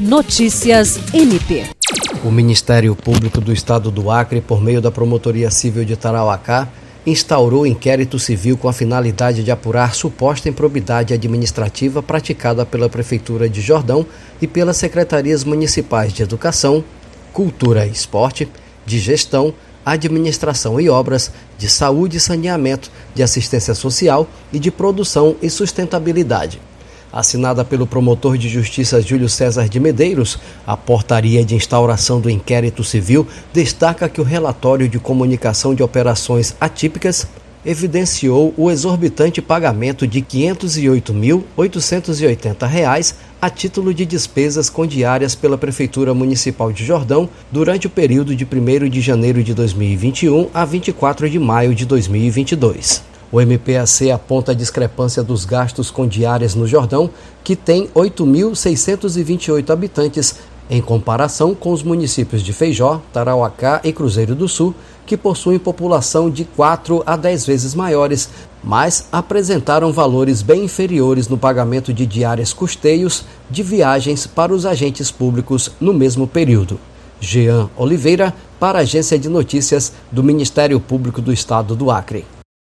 Notícias MP. O Ministério Público do Estado do Acre, por meio da Promotoria Civil de Tarauacá, instaurou inquérito civil com a finalidade de apurar suposta improbidade administrativa praticada pela Prefeitura de Jordão e pelas secretarias municipais de Educação, Cultura e Esporte, de Gestão, Administração e Obras, de Saúde e Saneamento, de Assistência Social e de Produção e Sustentabilidade. Assinada pelo promotor de justiça Júlio César de Medeiros, a portaria de instauração do inquérito civil destaca que o relatório de comunicação de operações atípicas evidenciou o exorbitante pagamento de R$ 508.880 a título de despesas com diárias pela Prefeitura Municipal de Jordão durante o período de 1 de janeiro de 2021 a 24 de maio de 2022. O MPAC aponta a discrepância dos gastos com diárias no Jordão, que tem 8.628 habitantes, em comparação com os municípios de Feijó, Tarauacá e Cruzeiro do Sul, que possuem população de 4 a 10 vezes maiores, mas apresentaram valores bem inferiores no pagamento de diárias custeios de viagens para os agentes públicos no mesmo período. Jean Oliveira, para a Agência de Notícias do Ministério Público do Estado do Acre.